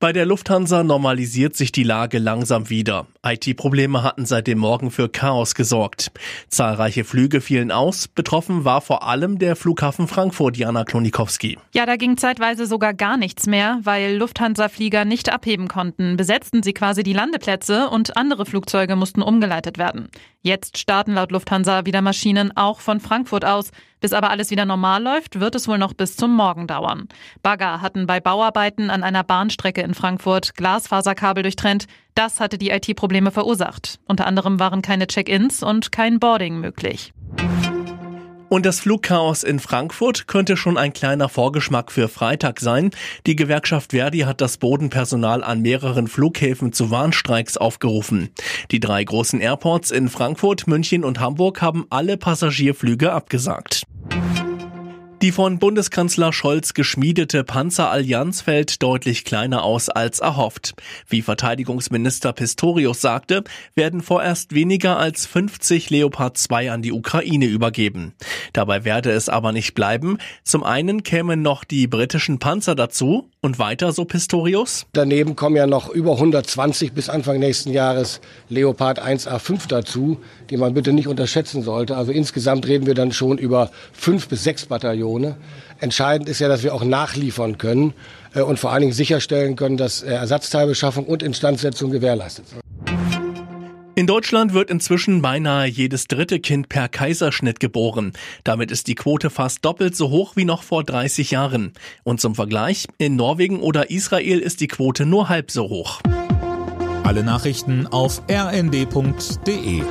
Bei der Lufthansa normalisiert sich die Lage langsam wieder. IT-Probleme hatten seit dem Morgen für Chaos gesorgt. Zahlreiche Flüge fielen aus. Betroffen war vor allem der Flughafen Frankfurt, Jana Klonikowski. Ja, da ging zeitweise sogar gar nichts mehr, weil Lufthansa-Flieger nicht abheben konnten. Besetzten sie quasi die Landeplätze und andere Flugzeuge mussten umgeleitet werden. Jetzt starten laut Lufthansa wieder Maschinen auch von Frankfurt aus. Bis aber alles wieder normal läuft, wird es wohl noch bis zum Morgen dauern. Bagger hatten bei Bauarbeiten an einer Bahnstrecke in Frankfurt Glasfaserkabel durchtrennt. Das hatte die IT-Probleme verursacht. Unter anderem waren keine Check-ins und kein Boarding möglich. Und das Flugchaos in Frankfurt könnte schon ein kleiner Vorgeschmack für Freitag sein. Die Gewerkschaft Verdi hat das Bodenpersonal an mehreren Flughäfen zu Warnstreiks aufgerufen. Die drei großen Airports in Frankfurt, München und Hamburg haben alle Passagierflüge abgesagt. Die von Bundeskanzler Scholz geschmiedete Panzerallianz fällt deutlich kleiner aus als erhofft. Wie Verteidigungsminister Pistorius sagte, werden vorerst weniger als 50 Leopard 2 an die Ukraine übergeben. Dabei werde es aber nicht bleiben. Zum einen kämen noch die britischen Panzer dazu und weiter, so Pistorius. Daneben kommen ja noch über 120 bis Anfang nächsten Jahres Leopard 1A5 dazu, die man bitte nicht unterschätzen sollte. Also insgesamt reden wir dann schon über fünf bis sechs Bataillone. Bataillone. Entscheidend ist ja, dass wir auch nachliefern können äh, und vor allen Dingen sicherstellen können, dass äh, Ersatzteilbeschaffung und Instandsetzung gewährleistet sind. In Deutschland wird inzwischen beinahe jedes dritte Kind per Kaiserschnitt geboren. Damit ist die Quote fast doppelt so hoch wie noch vor 30 Jahren. Und zum Vergleich, in Norwegen oder Israel ist die Quote nur halb so hoch. Alle Nachrichten auf rnd.de